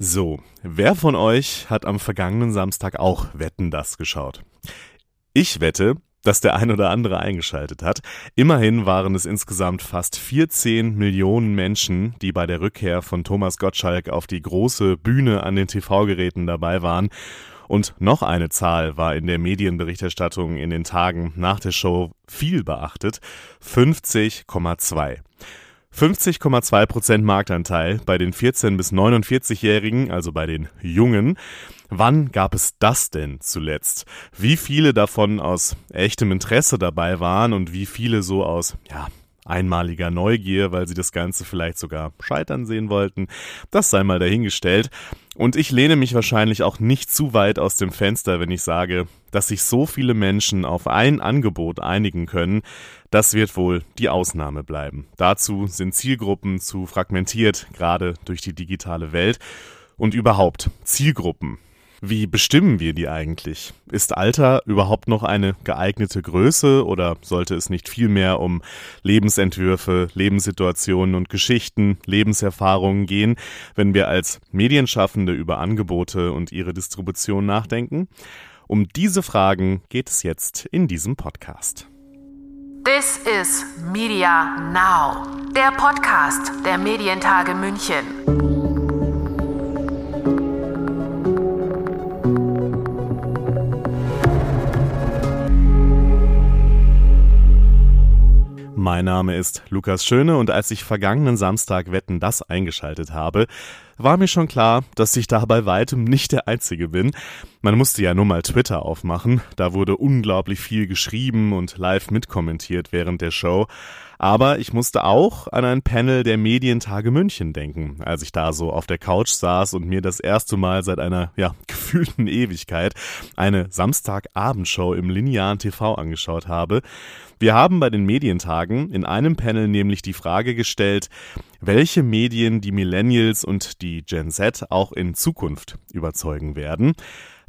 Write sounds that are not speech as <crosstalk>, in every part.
So, wer von euch hat am vergangenen Samstag auch Wetten das geschaut? Ich wette, dass der ein oder andere eingeschaltet hat. Immerhin waren es insgesamt fast 14 Millionen Menschen, die bei der Rückkehr von Thomas Gottschalk auf die große Bühne an den TV-Geräten dabei waren. Und noch eine Zahl war in der Medienberichterstattung in den Tagen nach der Show viel beachtet. 50,2. 50,2 Prozent Marktanteil bei den 14- bis 49-Jährigen, also bei den Jungen. Wann gab es das denn zuletzt? Wie viele davon aus echtem Interesse dabei waren und wie viele so aus, ja, einmaliger Neugier, weil sie das Ganze vielleicht sogar scheitern sehen wollten. Das sei mal dahingestellt. Und ich lehne mich wahrscheinlich auch nicht zu weit aus dem Fenster, wenn ich sage, dass sich so viele Menschen auf ein Angebot einigen können, das wird wohl die Ausnahme bleiben. Dazu sind Zielgruppen zu fragmentiert, gerade durch die digitale Welt. Und überhaupt, Zielgruppen wie bestimmen wir die eigentlich? Ist Alter überhaupt noch eine geeignete Größe oder sollte es nicht vielmehr um Lebensentwürfe, Lebenssituationen und Geschichten, Lebenserfahrungen gehen, wenn wir als Medienschaffende über Angebote und ihre Distribution nachdenken? Um diese Fragen geht es jetzt in diesem Podcast. This is Media Now, der Podcast der Medientage München. Mein Name ist Lukas Schöne und als ich vergangenen Samstag Wetten das eingeschaltet habe, war mir schon klar, dass ich da bei weitem nicht der Einzige bin. Man musste ja nur mal Twitter aufmachen, da wurde unglaublich viel geschrieben und live mitkommentiert während der Show. Aber ich musste auch an ein Panel der Medientage München denken, als ich da so auf der Couch saß und mir das erste Mal seit einer, ja, <laughs> gefühlten Ewigkeit eine Samstagabendshow im linearen TV angeschaut habe. Wir haben bei den Medientagen in einem Panel nämlich die Frage gestellt, welche Medien die Millennials und die Gen Z auch in Zukunft überzeugen werden.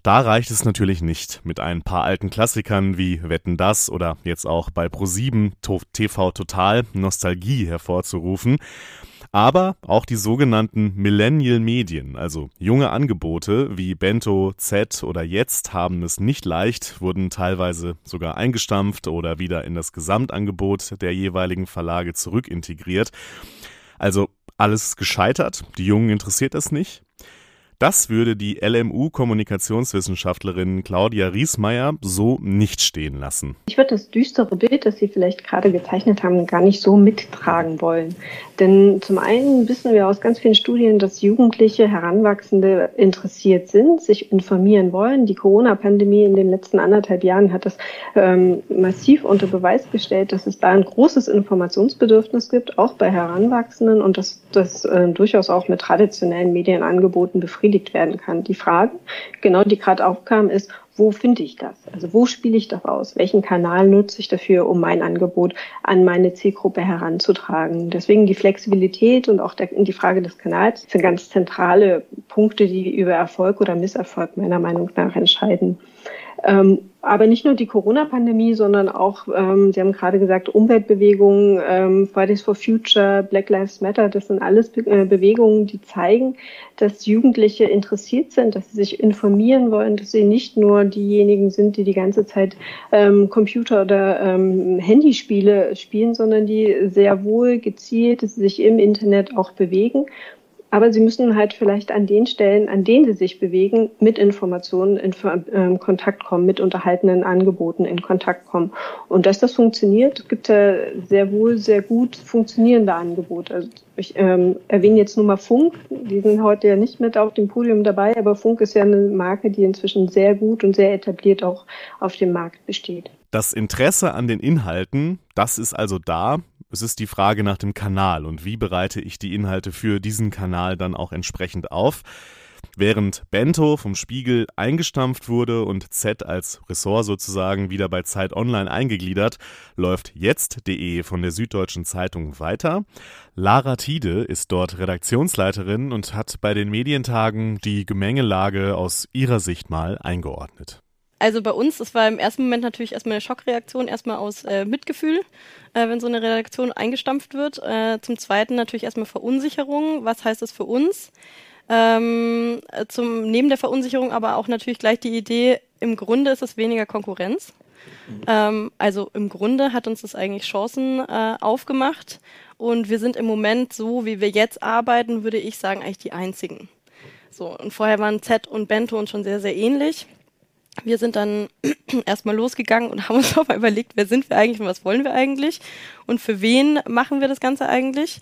Da reicht es natürlich nicht, mit ein paar alten Klassikern wie Wetten das oder jetzt auch bei Pro7 TV Total Nostalgie hervorzurufen. Aber auch die sogenannten Millennial Medien, also junge Angebote wie Bento, Z oder Jetzt haben es nicht leicht, wurden teilweise sogar eingestampft oder wieder in das Gesamtangebot der jeweiligen Verlage zurückintegriert. Also alles gescheitert, die Jungen interessiert es nicht. Das würde die LMU-Kommunikationswissenschaftlerin Claudia Riesmeier so nicht stehen lassen. Ich würde das düstere Bild, das Sie vielleicht gerade gezeichnet haben, gar nicht so mittragen wollen. Denn zum einen wissen wir aus ganz vielen Studien, dass Jugendliche, Heranwachsende interessiert sind, sich informieren wollen. Die Corona-Pandemie in den letzten anderthalb Jahren hat das ähm, massiv unter Beweis gestellt, dass es da ein großes Informationsbedürfnis gibt, auch bei Heranwachsenden und dass das äh, durchaus auch mit traditionellen Medienangeboten befriedigt befriedigt werden kann. Die Frage, genau die gerade aufkam, ist, wo finde ich das? Also wo spiele ich das aus? Welchen Kanal nutze ich dafür, um mein Angebot an meine Zielgruppe heranzutragen? Deswegen die Flexibilität und auch der, die Frage des Kanals sind ganz zentrale Punkte, die über Erfolg oder Misserfolg meiner Meinung nach entscheiden. Ähm, aber nicht nur die Corona-Pandemie, sondern auch, ähm, Sie haben gerade gesagt, Umweltbewegungen, ähm, Fridays for Future, Black Lives Matter, das sind alles Be äh, Bewegungen, die zeigen, dass Jugendliche interessiert sind, dass sie sich informieren wollen, dass sie nicht nur diejenigen sind, die die ganze Zeit ähm, Computer- oder ähm, Handyspiele spielen, sondern die sehr wohl gezielt sich im Internet auch bewegen aber sie müssen halt vielleicht an den Stellen, an denen sie sich bewegen, mit Informationen in äh, Kontakt kommen, mit unterhaltenen Angeboten in Kontakt kommen. Und dass das funktioniert, gibt ja sehr wohl sehr gut funktionierende Angebote. Also ich ähm, erwähne jetzt nur mal Funk. Die sind heute ja nicht mit auf dem Podium dabei, aber Funk ist ja eine Marke, die inzwischen sehr gut und sehr etabliert auch auf dem Markt besteht. Das Interesse an den Inhalten, das ist also da. Es ist die Frage nach dem Kanal und wie bereite ich die Inhalte für diesen Kanal dann auch entsprechend auf. Während Bento vom Spiegel eingestampft wurde und Z als Ressort sozusagen wieder bei Zeit Online eingegliedert, läuft jetzt.de von der Süddeutschen Zeitung weiter. Lara Tiede ist dort Redaktionsleiterin und hat bei den Medientagen die Gemengelage aus ihrer Sicht mal eingeordnet. Also bei uns, das war im ersten Moment natürlich erstmal eine Schockreaktion, erstmal aus äh, Mitgefühl, äh, wenn so eine Redaktion eingestampft wird. Äh, zum Zweiten natürlich erstmal Verunsicherung. Was heißt das für uns? Ähm, zum, neben der Verunsicherung aber auch natürlich gleich die Idee, im Grunde ist es weniger Konkurrenz. Ähm, also im Grunde hat uns das eigentlich Chancen äh, aufgemacht und wir sind im Moment so, wie wir jetzt arbeiten, würde ich sagen, eigentlich die einzigen. So, und vorher waren Z und Bento uns schon sehr, sehr ähnlich. Wir sind dann <clears throat> erstmal losgegangen und haben uns <laughs> auch mal überlegt, wer sind wir eigentlich und was wollen wir eigentlich und für wen machen wir das Ganze eigentlich.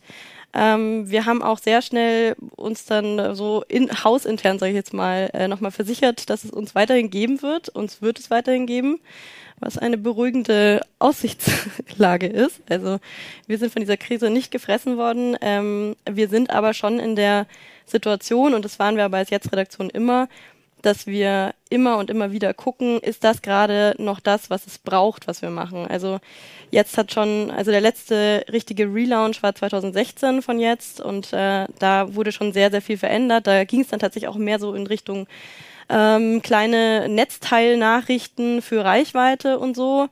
Ähm, wir haben auch sehr schnell uns dann so in hausintern, sage ich jetzt mal, äh, nochmal versichert, dass es uns weiterhin geben wird. Uns wird es weiterhin geben was eine beruhigende <laughs> Aussichtslage ist. Also wir sind von dieser Krise nicht gefressen worden. Ähm, wir sind aber schon in der Situation, und das waren wir aber als Jetzt-Redaktion immer, dass wir immer und immer wieder gucken, ist das gerade noch das, was es braucht, was wir machen. Also jetzt hat schon, also der letzte richtige Relaunch war 2016 von jetzt und äh, da wurde schon sehr, sehr viel verändert. Da ging es dann tatsächlich auch mehr so in Richtung ähm, kleine Netzteilnachrichten für Reichweite und so.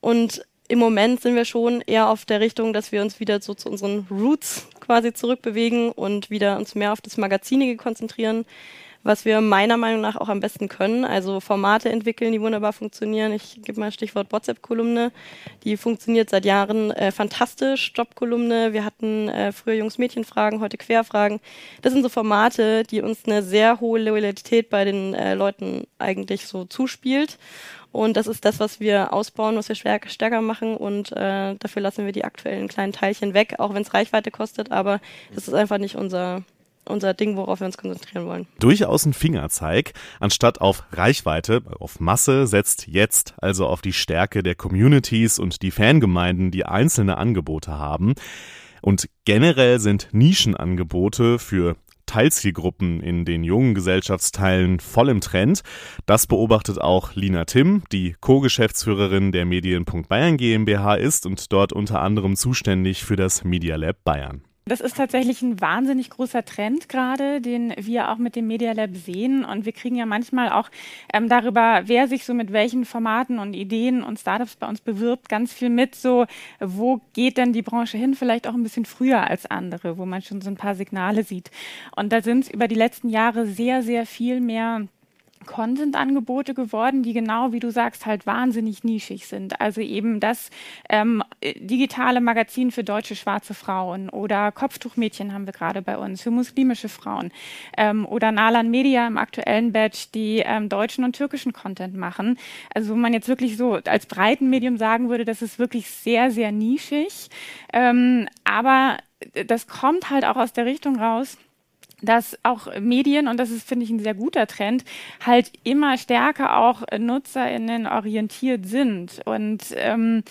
Und im Moment sind wir schon eher auf der Richtung, dass wir uns wieder so zu unseren Roots quasi zurückbewegen und wieder uns mehr auf das Magazinige konzentrieren was wir meiner Meinung nach auch am besten können. Also Formate entwickeln, die wunderbar funktionieren. Ich gebe mal Stichwort WhatsApp-Kolumne. Die funktioniert seit Jahren äh, fantastisch. Job-Kolumne. Wir hatten äh, früher Jungs-Mädchen-Fragen, heute Querfragen. Das sind so Formate, die uns eine sehr hohe Loyalität bei den äh, Leuten eigentlich so zuspielt. Und das ist das, was wir ausbauen, was wir stärker machen. Und äh, dafür lassen wir die aktuellen kleinen Teilchen weg, auch wenn es Reichweite kostet. Aber das ist einfach nicht unser, unser Ding, worauf wir uns konzentrieren wollen. Durchaus ein Fingerzeig. Anstatt auf Reichweite, auf Masse, setzt jetzt also auf die Stärke der Communities und die Fangemeinden, die einzelne Angebote haben. Und generell sind Nischenangebote für Teilzielgruppen in den jungen Gesellschaftsteilen voll im Trend. Das beobachtet auch Lina Timm, die Co-Geschäftsführerin der Medien.Bayern GmbH ist und dort unter anderem zuständig für das Media Lab Bayern. Das ist tatsächlich ein wahnsinnig großer Trend gerade, den wir auch mit dem Media Lab sehen. Und wir kriegen ja manchmal auch ähm, darüber, wer sich so mit welchen Formaten und Ideen und Startups bei uns bewirbt, ganz viel mit. So, wo geht denn die Branche hin? Vielleicht auch ein bisschen früher als andere, wo man schon so ein paar Signale sieht. Und da sind über die letzten Jahre sehr, sehr viel mehr Content-Angebote geworden, die genau wie du sagst halt wahnsinnig nischig sind. Also eben das ähm, digitale Magazin für deutsche schwarze Frauen oder Kopftuchmädchen haben wir gerade bei uns für muslimische Frauen ähm, oder Nalan Media im aktuellen Batch, die ähm, deutschen und türkischen Content machen. Also wo man jetzt wirklich so als Breitenmedium sagen würde, das ist wirklich sehr sehr nischig, ähm, aber das kommt halt auch aus der Richtung raus dass auch Medien, und das ist, finde ich, ein sehr guter Trend, halt immer stärker auch NutzerInnen orientiert sind. Und ähm,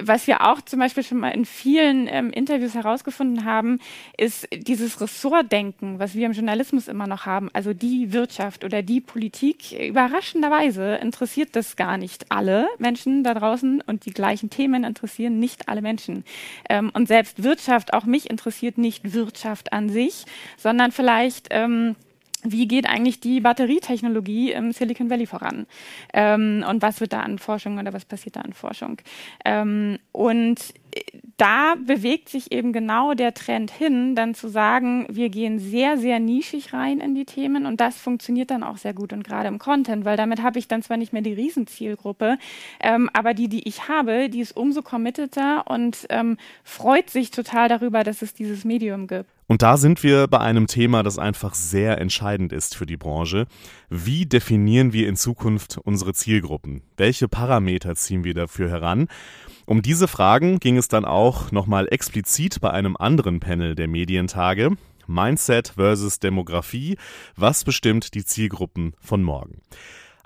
was wir auch zum Beispiel schon mal in vielen ähm, Interviews herausgefunden haben, ist dieses Ressortdenken, was wir im Journalismus immer noch haben. Also die Wirtschaft oder die Politik. Überraschenderweise interessiert das gar nicht alle Menschen da draußen und die gleichen Themen interessieren nicht alle Menschen. Ähm, und selbst Wirtschaft, auch mich interessiert nicht Wirtschaft an sich, sondern vielleicht ähm, wie geht eigentlich die Batterietechnologie im Silicon Valley voran? Ähm, und was wird da an Forschung oder was passiert da an Forschung? Ähm, und da bewegt sich eben genau der Trend hin, dann zu sagen, wir gehen sehr, sehr nischig rein in die Themen und das funktioniert dann auch sehr gut und gerade im Content, weil damit habe ich dann zwar nicht mehr die Riesenzielgruppe, ähm, aber die, die ich habe, die ist umso committeter und ähm, freut sich total darüber, dass es dieses Medium gibt. Und da sind wir bei einem Thema, das einfach sehr entscheidend ist für die Branche. Wie definieren wir in Zukunft unsere Zielgruppen? Welche Parameter ziehen wir dafür heran? Um diese Fragen ging es dann auch nochmal explizit bei einem anderen Panel der Medientage. Mindset versus Demografie. Was bestimmt die Zielgruppen von morgen?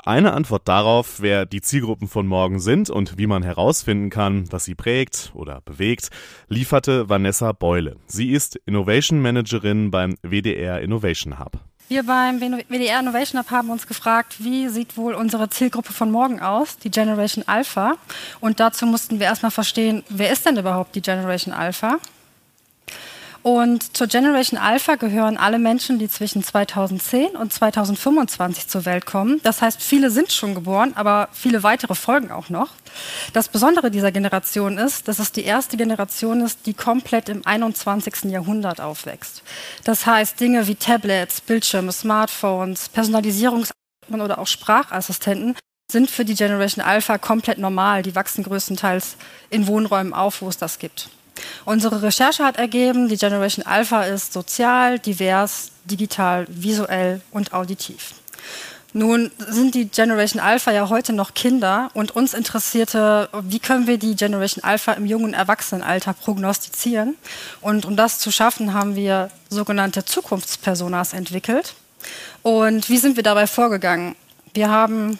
Eine Antwort darauf, wer die Zielgruppen von morgen sind und wie man herausfinden kann, was sie prägt oder bewegt, lieferte Vanessa Beule. Sie ist Innovation Managerin beim WDR Innovation Hub. Wir beim WDR Innovation Hub haben uns gefragt, wie sieht wohl unsere Zielgruppe von morgen aus, die Generation Alpha. Und dazu mussten wir erstmal verstehen, wer ist denn überhaupt die Generation Alpha? Und zur Generation Alpha gehören alle Menschen, die zwischen 2010 und 2025 zur Welt kommen. Das heißt, viele sind schon geboren, aber viele weitere folgen auch noch. Das Besondere dieser Generation ist, dass es die erste Generation ist, die komplett im 21. Jahrhundert aufwächst. Das heißt, Dinge wie Tablets, Bildschirme, Smartphones, Personalisierungs- oder auch Sprachassistenten sind für die Generation Alpha komplett normal. Die wachsen größtenteils in Wohnräumen auf, wo es das gibt. Unsere Recherche hat ergeben, die Generation Alpha ist sozial, divers, digital, visuell und auditiv. Nun sind die Generation Alpha ja heute noch Kinder und uns interessierte, wie können wir die Generation Alpha im jungen Erwachsenenalter prognostizieren. Und um das zu schaffen, haben wir sogenannte Zukunftspersonas entwickelt. Und wie sind wir dabei vorgegangen? Wir haben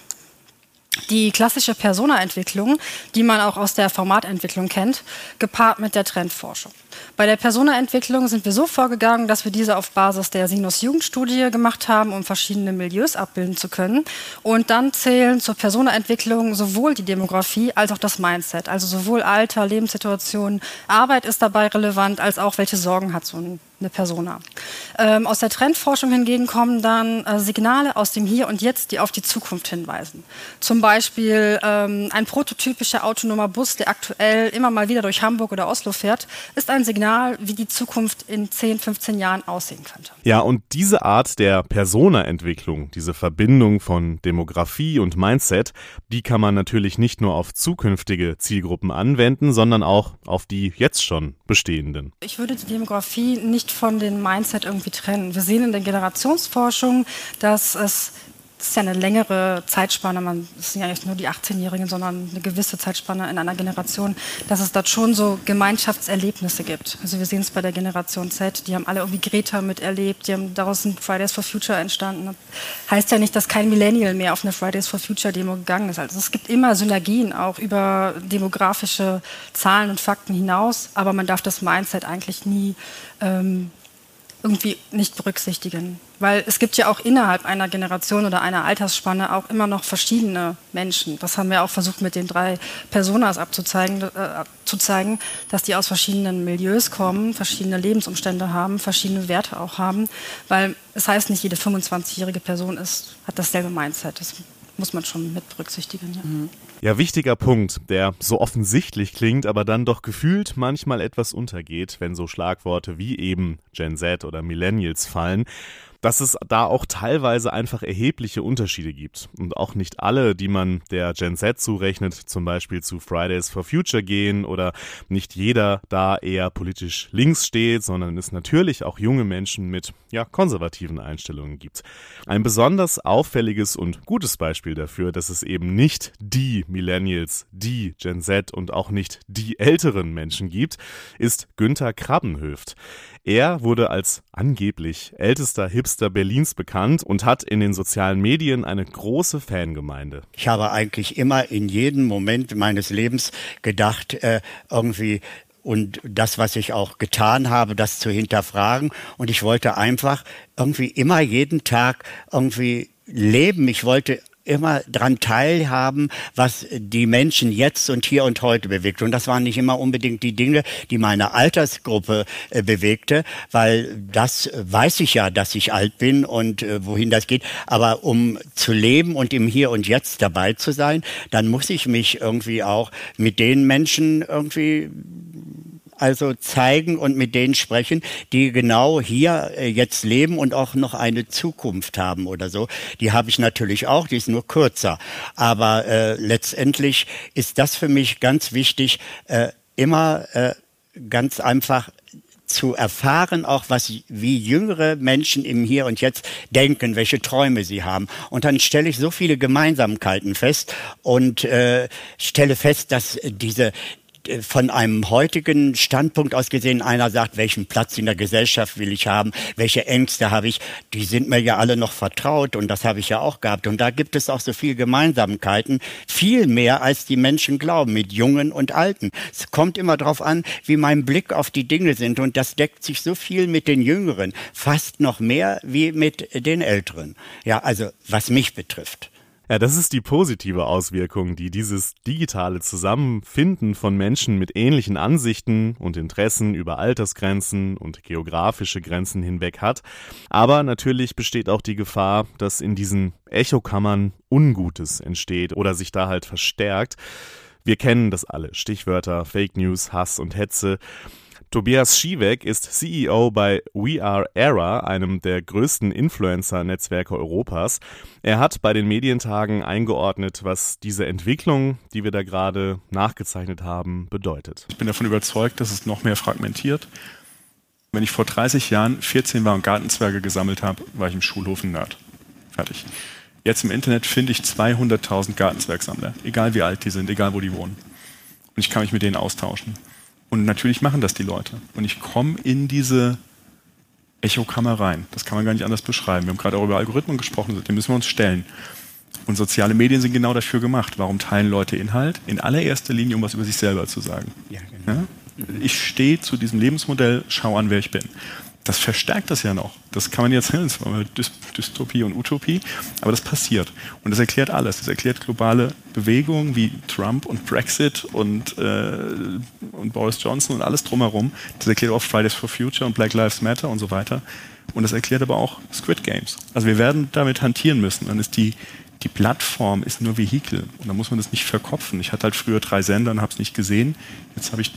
die klassische Persona-Entwicklung, die man auch aus der Formatentwicklung kennt, gepaart mit der Trendforschung. Bei der Persona-Entwicklung sind wir so vorgegangen, dass wir diese auf Basis der Sinus-Jugendstudie gemacht haben, um verschiedene Milieus abbilden zu können. Und dann zählen zur Persona-Entwicklung sowohl die Demografie als auch das Mindset. Also sowohl Alter, Lebenssituation, Arbeit ist dabei relevant, als auch welche Sorgen hat so ein eine Persona. Ähm, aus der Trendforschung hingegen kommen dann äh, Signale aus dem Hier und Jetzt, die auf die Zukunft hinweisen. Zum Beispiel ähm, ein prototypischer autonomer Bus, der aktuell immer mal wieder durch Hamburg oder Oslo fährt, ist ein Signal, wie die Zukunft in 10, 15 Jahren aussehen könnte. Ja, und diese Art der Persona-Entwicklung, diese Verbindung von Demografie und Mindset, die kann man natürlich nicht nur auf zukünftige Zielgruppen anwenden, sondern auch auf die jetzt schon bestehenden. Ich würde die Demografie nicht von dem Mindset irgendwie trennen. Wir sehen in der Generationsforschung, dass es das ist ja eine längere Zeitspanne, man, das sind ja nicht nur die 18-Jährigen, sondern eine gewisse Zeitspanne in einer Generation, dass es dort schon so Gemeinschaftserlebnisse gibt. Also wir sehen es bei der Generation Z, die haben alle irgendwie Greta miterlebt, die haben daraus ein Fridays for Future entstanden. Heißt ja nicht, dass kein Millennial mehr auf eine Fridays for Future Demo gegangen ist. Also es gibt immer Synergien auch über demografische Zahlen und Fakten hinaus, aber man darf das Mindset eigentlich nie ähm, irgendwie nicht berücksichtigen. Weil es gibt ja auch innerhalb einer Generation oder einer Altersspanne auch immer noch verschiedene Menschen. Das haben wir auch versucht mit den drei Personas abzuzeigen, äh, zu zeigen, dass die aus verschiedenen Milieus kommen, verschiedene Lebensumstände haben, verschiedene Werte auch haben. Weil es heißt nicht, jede 25-jährige Person ist, hat dasselbe Mindset. Das muss man schon mit berücksichtigen. Ja. Mhm. Ja, wichtiger Punkt, der so offensichtlich klingt, aber dann doch gefühlt manchmal etwas untergeht, wenn so Schlagworte wie eben Gen Z oder Millennials fallen dass es da auch teilweise einfach erhebliche Unterschiede gibt. Und auch nicht alle, die man der Gen Z zurechnet, zum Beispiel zu Fridays for Future gehen oder nicht jeder da eher politisch links steht, sondern es natürlich auch junge Menschen mit ja, konservativen Einstellungen gibt. Ein besonders auffälliges und gutes Beispiel dafür, dass es eben nicht die Millennials, die Gen Z und auch nicht die älteren Menschen gibt, ist Günther Krabbenhöft. Er wurde als angeblich ältester Hipster Berlins bekannt und hat in den sozialen Medien eine große Fangemeinde. Ich habe eigentlich immer in jedem Moment meines Lebens gedacht, äh, irgendwie und das, was ich auch getan habe, das zu hinterfragen. Und ich wollte einfach irgendwie immer jeden Tag irgendwie leben. Ich wollte immer dran teilhaben, was die Menschen jetzt und hier und heute bewegt. Und das waren nicht immer unbedingt die Dinge, die meine Altersgruppe äh, bewegte, weil das weiß ich ja, dass ich alt bin und äh, wohin das geht. Aber um zu leben und im Hier und Jetzt dabei zu sein, dann muss ich mich irgendwie auch mit den Menschen irgendwie also zeigen und mit denen sprechen, die genau hier äh, jetzt leben und auch noch eine Zukunft haben oder so. Die habe ich natürlich auch, die ist nur kürzer. Aber äh, letztendlich ist das für mich ganz wichtig, äh, immer äh, ganz einfach zu erfahren, auch was wie jüngere Menschen im Hier und Jetzt denken, welche Träume sie haben. Und dann stelle ich so viele Gemeinsamkeiten fest und äh, stelle fest, dass diese von einem heutigen Standpunkt aus gesehen, einer sagt, welchen Platz in der Gesellschaft will ich haben, welche Ängste habe ich, die sind mir ja alle noch vertraut und das habe ich ja auch gehabt. Und da gibt es auch so viele Gemeinsamkeiten, viel mehr als die Menschen glauben, mit Jungen und Alten. Es kommt immer darauf an, wie mein Blick auf die Dinge sind und das deckt sich so viel mit den Jüngeren, fast noch mehr wie mit den Älteren. Ja, also was mich betrifft. Ja, das ist die positive Auswirkung, die dieses digitale Zusammenfinden von Menschen mit ähnlichen Ansichten und Interessen über Altersgrenzen und geografische Grenzen hinweg hat. Aber natürlich besteht auch die Gefahr, dass in diesen Echokammern Ungutes entsteht oder sich da halt verstärkt. Wir kennen das alle. Stichwörter Fake News, Hass und Hetze. Tobias Schiewek ist CEO bei We Are Era, einem der größten Influencer-Netzwerke Europas. Er hat bei den Medientagen eingeordnet, was diese Entwicklung, die wir da gerade nachgezeichnet haben, bedeutet. Ich bin davon überzeugt, dass es noch mehr fragmentiert. Wenn ich vor 30 Jahren 14 war und Gartenzwerge gesammelt habe, war ich im Schulhof ein Nerd. Fertig. Jetzt im Internet finde ich 200.000 Gartenzwergsammler, egal wie alt die sind, egal wo die wohnen. Und ich kann mich mit denen austauschen. Und natürlich machen das die Leute. Und ich komme in diese Echokammer rein. Das kann man gar nicht anders beschreiben. Wir haben gerade auch über Algorithmen gesprochen, dem müssen wir uns stellen. Und soziale Medien sind genau dafür gemacht. Warum teilen Leute Inhalt? In allererster Linie, um was über sich selber zu sagen. Ja, genau. ja? Ich stehe zu diesem Lebensmodell, schau an, wer ich bin das verstärkt das ja noch. Das kann man jetzt nennen, Dystopie und Utopie, aber das passiert. Und das erklärt alles. Das erklärt globale Bewegungen wie Trump und Brexit und, äh, und Boris Johnson und alles drumherum. Das erklärt auch Fridays for Future und Black Lives Matter und so weiter. Und das erklärt aber auch Squid Games. Also wir werden damit hantieren müssen. Dann ist die, die Plattform ist nur Vehikel. Und da muss man das nicht verkopfen. Ich hatte halt früher drei Sender und habe es nicht gesehen. Jetzt habe ich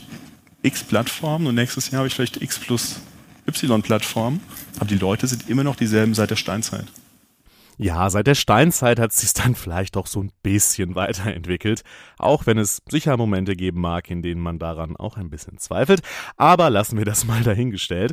x Plattformen und nächstes Jahr habe ich vielleicht x plus Y-Plattform, aber die Leute sind immer noch dieselben seit der Steinzeit. Ja, seit der Steinzeit hat es sich dann vielleicht auch so ein bisschen weiterentwickelt, auch wenn es sicher Momente geben mag, in denen man daran auch ein bisschen zweifelt, aber lassen wir das mal dahingestellt.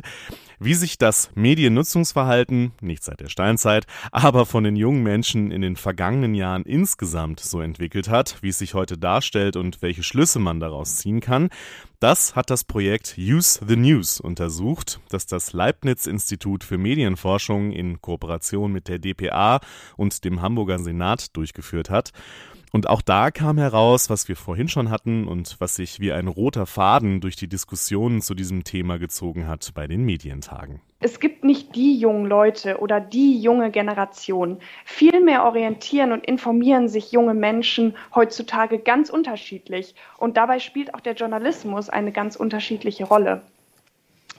Wie sich das Mediennutzungsverhalten, nicht seit der Steinzeit, aber von den jungen Menschen in den vergangenen Jahren insgesamt so entwickelt hat, wie es sich heute darstellt und welche Schlüsse man daraus ziehen kann, das hat das Projekt Use the News untersucht, das das Leibniz-Institut für Medienforschung in Kooperation mit der DPA und dem Hamburger Senat durchgeführt hat. Und auch da kam heraus, was wir vorhin schon hatten und was sich wie ein roter Faden durch die Diskussionen zu diesem Thema gezogen hat bei den Medientagen. Es gibt nicht die jungen Leute oder die junge Generation. Vielmehr orientieren und informieren sich junge Menschen heutzutage ganz unterschiedlich. Und dabei spielt auch der Journalismus eine ganz unterschiedliche Rolle.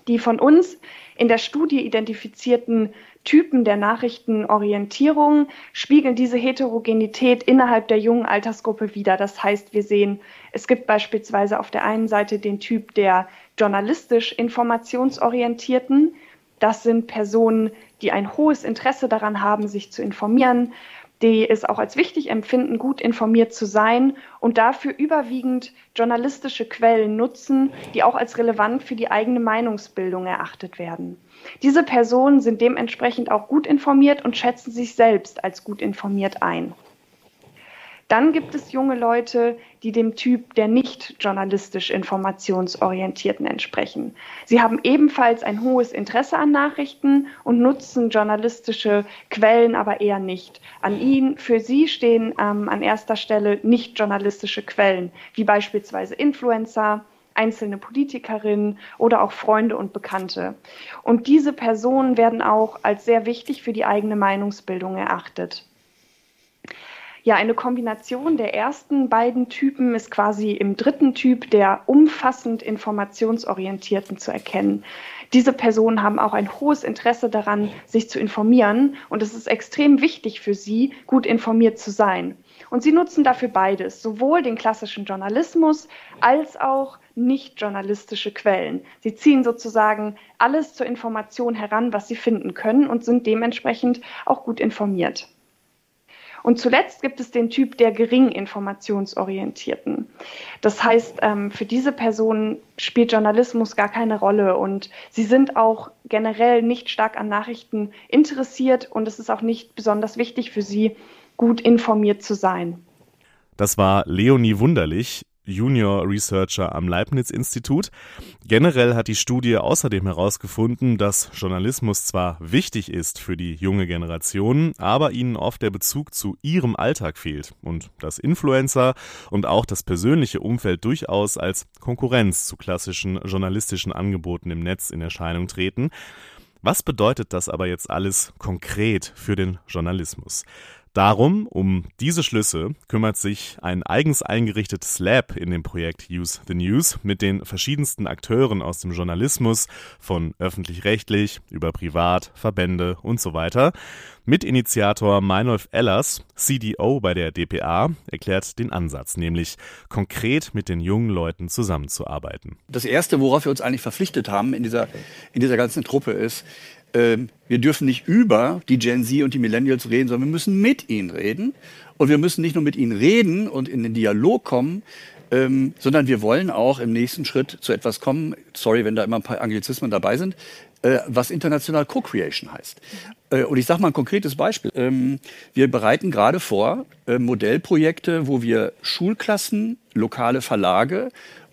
Die von uns in der Studie identifizierten Typen der Nachrichtenorientierung spiegeln diese Heterogenität innerhalb der jungen Altersgruppe wider. Das heißt, wir sehen, es gibt beispielsweise auf der einen Seite den Typ der journalistisch informationsorientierten. Das sind Personen, die ein hohes Interesse daran haben, sich zu informieren, die es auch als wichtig empfinden, gut informiert zu sein und dafür überwiegend journalistische Quellen nutzen, die auch als relevant für die eigene Meinungsbildung erachtet werden. Diese Personen sind dementsprechend auch gut informiert und schätzen sich selbst als gut informiert ein. Dann gibt es junge Leute, die dem Typ der nicht journalistisch informationsorientierten entsprechen. Sie haben ebenfalls ein hohes Interesse an Nachrichten und nutzen journalistische Quellen aber eher nicht. An ihnen, für sie stehen ähm, an erster Stelle nicht journalistische Quellen, wie beispielsweise Influencer, einzelne Politikerinnen oder auch Freunde und Bekannte. Und diese Personen werden auch als sehr wichtig für die eigene Meinungsbildung erachtet. Ja, eine Kombination der ersten beiden Typen ist quasi im dritten Typ der umfassend informationsorientierten zu erkennen. Diese Personen haben auch ein hohes Interesse daran, sich zu informieren und es ist extrem wichtig für sie, gut informiert zu sein. Und sie nutzen dafür beides, sowohl den klassischen Journalismus als auch nicht journalistische Quellen. Sie ziehen sozusagen alles zur Information heran, was sie finden können und sind dementsprechend auch gut informiert. Und zuletzt gibt es den Typ der gering informationsorientierten. Das heißt, ähm, für diese Personen spielt Journalismus gar keine Rolle und sie sind auch generell nicht stark an Nachrichten interessiert und es ist auch nicht besonders wichtig für sie, gut informiert zu sein. Das war Leonie Wunderlich. Junior Researcher am Leibniz-Institut. Generell hat die Studie außerdem herausgefunden, dass Journalismus zwar wichtig ist für die junge Generation, aber ihnen oft der Bezug zu ihrem Alltag fehlt und dass Influencer und auch das persönliche Umfeld durchaus als Konkurrenz zu klassischen journalistischen Angeboten im Netz in Erscheinung treten. Was bedeutet das aber jetzt alles konkret für den Journalismus? Darum, um diese Schlüsse, kümmert sich ein eigens eingerichtetes Lab in dem Projekt Use the News mit den verschiedensten Akteuren aus dem Journalismus, von öffentlich-rechtlich über Privat, Verbände und so weiter. Mitinitiator Meinolf Ellers, CDO bei der dpa, erklärt den Ansatz, nämlich konkret mit den jungen Leuten zusammenzuarbeiten. Das Erste, worauf wir uns eigentlich verpflichtet haben in dieser, in dieser ganzen Truppe ist, ähm, wir dürfen nicht über die Gen Z und die Millennials reden, sondern wir müssen mit ihnen reden. Und wir müssen nicht nur mit ihnen reden und in den Dialog kommen, ähm, sondern wir wollen auch im nächsten Schritt zu etwas kommen, sorry, wenn da immer ein paar Anglizismen dabei sind, äh, was international Co-Creation heißt. Äh, und ich sage mal ein konkretes Beispiel. Ähm, wir bereiten gerade vor äh, Modellprojekte, wo wir Schulklassen, lokale Verlage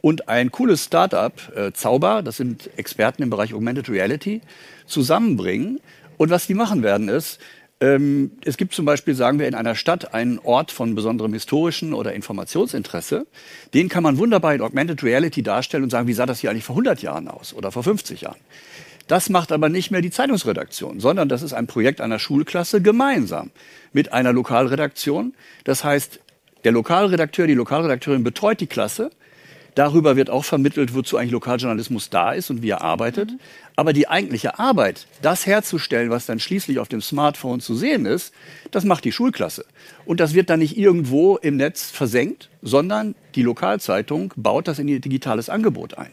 und ein cooles Startup, äh, Zauber, das sind Experten im Bereich Augmented Reality, zusammenbringen. Und was die machen werden ist, ähm, es gibt zum Beispiel, sagen wir, in einer Stadt einen Ort von besonderem historischen oder Informationsinteresse. Den kann man wunderbar in Augmented Reality darstellen und sagen, wie sah das hier eigentlich vor 100 Jahren aus oder vor 50 Jahren. Das macht aber nicht mehr die Zeitungsredaktion, sondern das ist ein Projekt einer Schulklasse gemeinsam mit einer Lokalredaktion. Das heißt, der Lokalredakteur, die Lokalredakteurin betreut die Klasse Darüber wird auch vermittelt, wozu eigentlich Lokaljournalismus da ist und wie er arbeitet. Mhm. Aber die eigentliche Arbeit, das herzustellen, was dann schließlich auf dem Smartphone zu sehen ist, das macht die Schulklasse. Und das wird dann nicht irgendwo im Netz versenkt, sondern die Lokalzeitung baut das in ihr digitales Angebot ein.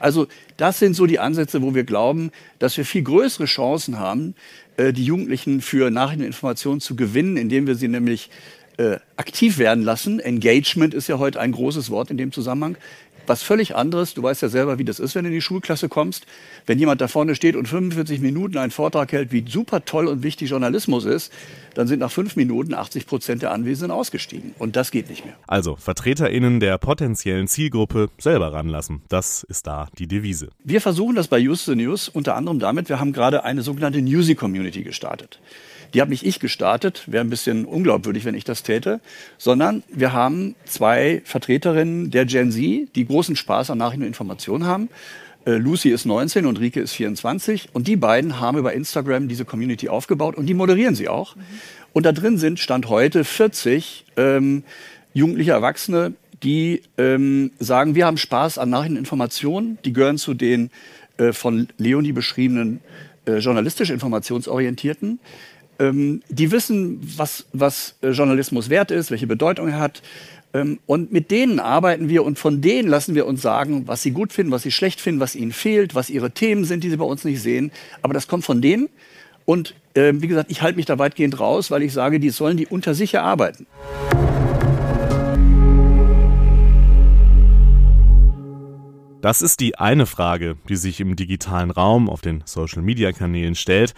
Also das sind so die Ansätze, wo wir glauben, dass wir viel größere Chancen haben, äh, die Jugendlichen für Nachrichteninformationen zu gewinnen, indem wir sie nämlich äh, aktiv werden lassen. Engagement ist ja heute ein großes Wort in dem Zusammenhang. Was völlig anderes, du weißt ja selber, wie das ist, wenn du in die Schulklasse kommst. Wenn jemand da vorne steht und 45 Minuten einen Vortrag hält, wie super toll und wichtig Journalismus ist, dann sind nach fünf Minuten 80 Prozent der Anwesenden ausgestiegen. Und das geht nicht mehr. Also VertreterInnen der potenziellen Zielgruppe selber ranlassen. Das ist da die Devise. Wir versuchen das bei Use the News unter anderem damit, wir haben gerade eine sogenannte Newsy Community gestartet. Die habe nicht ich gestartet, wäre ein bisschen unglaubwürdig, wenn ich das täte, sondern wir haben zwei Vertreterinnen der Gen Z, die großen Spaß an Nachrichten und Informationen haben. Äh, Lucy ist 19 und Rike ist 24 und die beiden haben über Instagram diese Community aufgebaut und die moderieren sie auch. Mhm. Und da drin sind Stand heute 40 ähm, jugendliche Erwachsene, die ähm, sagen, wir haben Spaß an Nachrichten und Informationen. Die gehören zu den äh, von Leonie beschriebenen äh, journalistisch informationsorientierten ähm, die wissen, was, was äh, Journalismus wert ist, welche Bedeutung er hat. Ähm, und mit denen arbeiten wir und von denen lassen wir uns sagen, was sie gut finden, was sie schlecht finden, was ihnen fehlt, was ihre Themen sind, die sie bei uns nicht sehen. Aber das kommt von denen. Und äh, wie gesagt, ich halte mich da weitgehend raus, weil ich sage, die sollen die unter sich erarbeiten. Das ist die eine Frage, die sich im digitalen Raum auf den Social-Media-Kanälen stellt.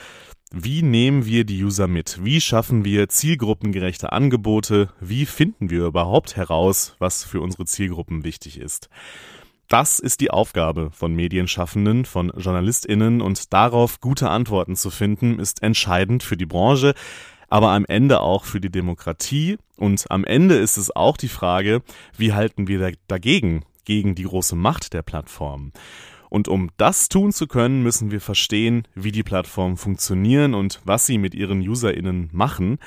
Wie nehmen wir die User mit? Wie schaffen wir zielgruppengerechte Angebote? Wie finden wir überhaupt heraus, was für unsere Zielgruppen wichtig ist? Das ist die Aufgabe von Medienschaffenden, von JournalistInnen und darauf gute Antworten zu finden, ist entscheidend für die Branche, aber am Ende auch für die Demokratie und am Ende ist es auch die Frage, wie halten wir dagegen, gegen die große Macht der Plattformen? Und um das tun zu können, müssen wir verstehen, wie die Plattformen funktionieren und was sie mit ihren UserInnen machen.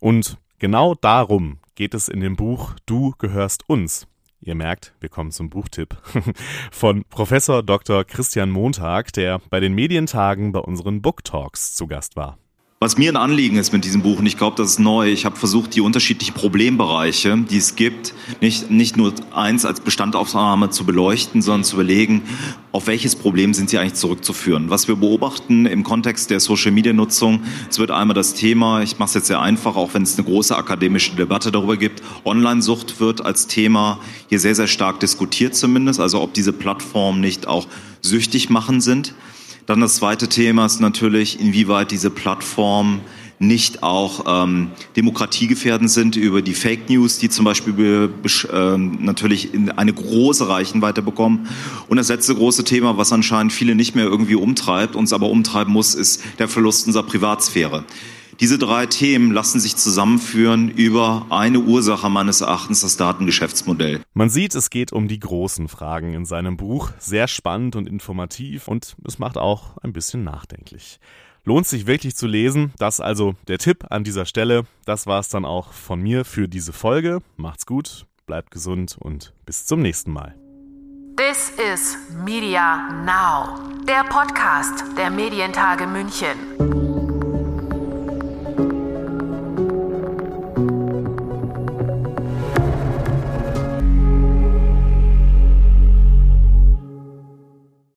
Und genau darum geht es in dem Buch Du gehörst uns. Ihr merkt, wir kommen zum Buchtipp <laughs> von Professor Dr. Christian Montag, der bei den Medientagen bei unseren Book Talks zu Gast war. Was mir ein Anliegen ist mit diesem Buch, und ich glaube, das ist neu, ich habe versucht, die unterschiedlichen Problembereiche, die es gibt, nicht, nicht nur eins als Bestandaufnahme zu beleuchten, sondern zu überlegen, auf welches Problem sind sie eigentlich zurückzuführen. Was wir beobachten im Kontext der Social-Media-Nutzung, es wird einmal das Thema, ich mache es jetzt sehr einfach, auch wenn es eine große akademische Debatte darüber gibt, Online-Sucht wird als Thema hier sehr, sehr stark diskutiert zumindest, also ob diese Plattformen nicht auch süchtig machen sind. Dann das zweite Thema ist natürlich, inwieweit diese Plattformen nicht auch ähm, demokratiegefährdend sind über die Fake News, die zum Beispiel äh, natürlich eine große Reichweite bekommen. Und das letzte große Thema, was anscheinend viele nicht mehr irgendwie umtreibt, uns aber umtreiben muss, ist der Verlust unserer Privatsphäre. Diese drei Themen lassen sich zusammenführen über eine Ursache meines Erachtens, das Datengeschäftsmodell. Man sieht, es geht um die großen Fragen in seinem Buch. Sehr spannend und informativ und es macht auch ein bisschen nachdenklich. Lohnt sich wirklich zu lesen. Das also der Tipp an dieser Stelle. Das war es dann auch von mir für diese Folge. Macht's gut, bleibt gesund und bis zum nächsten Mal. This is Media Now, der Podcast der Medientage München.